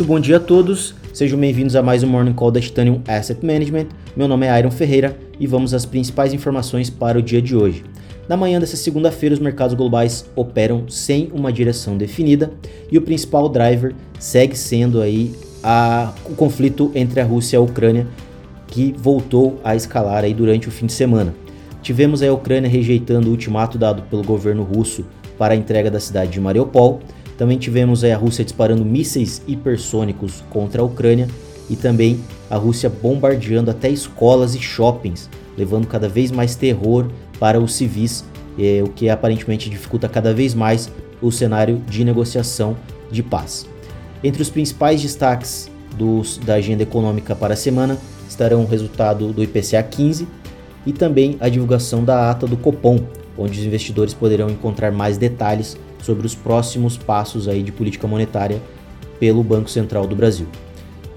Muito bom dia a todos, sejam bem-vindos a mais um Morning Call da Titanium Asset Management. Meu nome é Iron Ferreira e vamos às principais informações para o dia de hoje. Na manhã dessa segunda-feira, os mercados globais operam sem uma direção definida e o principal driver segue sendo aí a, o conflito entre a Rússia e a Ucrânia, que voltou a escalar aí durante o fim de semana. Tivemos a Ucrânia rejeitando o ultimato dado pelo governo russo para a entrega da cidade de Mariupol. Também tivemos a Rússia disparando mísseis hipersônicos contra a Ucrânia e também a Rússia bombardeando até escolas e shoppings, levando cada vez mais terror para os civis, é, o que aparentemente dificulta cada vez mais o cenário de negociação de paz. Entre os principais destaques dos, da agenda econômica para a semana estarão o resultado do IPCA 15 e também a divulgação da ata do Copom, onde os investidores poderão encontrar mais detalhes sobre os próximos passos aí de política monetária pelo Banco Central do Brasil.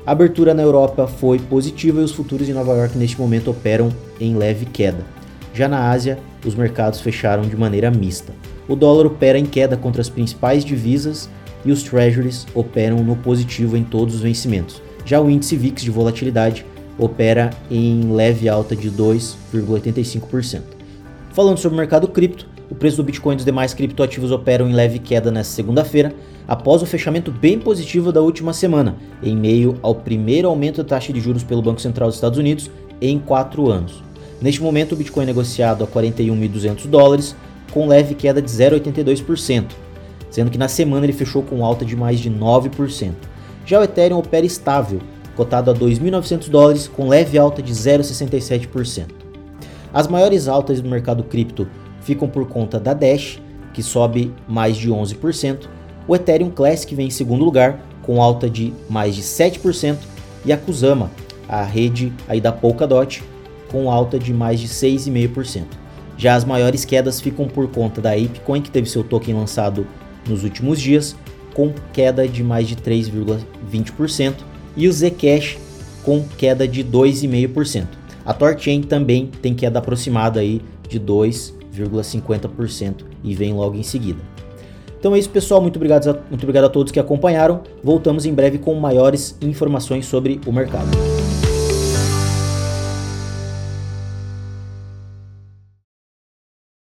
A abertura na Europa foi positiva e os futuros em Nova York neste momento operam em leve queda. Já na Ásia, os mercados fecharam de maneira mista. O dólar opera em queda contra as principais divisas e os treasuries operam no positivo em todos os vencimentos. Já o índice VIX de volatilidade opera em leve alta de 2,85%. Falando sobre o mercado cripto, preço do Bitcoin e dos demais criptoativos operam em leve queda nesta segunda-feira, após o fechamento bem positivo da última semana, em meio ao primeiro aumento da taxa de juros pelo Banco Central dos Estados Unidos em quatro anos. Neste momento, o Bitcoin é negociado a 41.200 dólares, com leve queda de 0,82%, sendo que na semana ele fechou com alta de mais de 9%. Já o Ethereum opera estável, cotado a 2.900 dólares, com leve alta de 0,67%. As maiores altas do mercado cripto ficam por conta da Dash, que sobe mais de 11%, o Ethereum Classic vem em segundo lugar, com alta de mais de 7%, e a Kusama, a rede aí da Polkadot, com alta de mais de 6,5%. Já as maiores quedas ficam por conta da Apecoin, que teve seu token lançado nos últimos dias, com queda de mais de 3,20%, e o Zcash com queda de 2,5%. A Torchain também tem queda aproximada aí de 2,50% e vem logo em seguida. Então é isso, pessoal. Muito obrigado, a, muito obrigado a todos que acompanharam. Voltamos em breve com maiores informações sobre o mercado.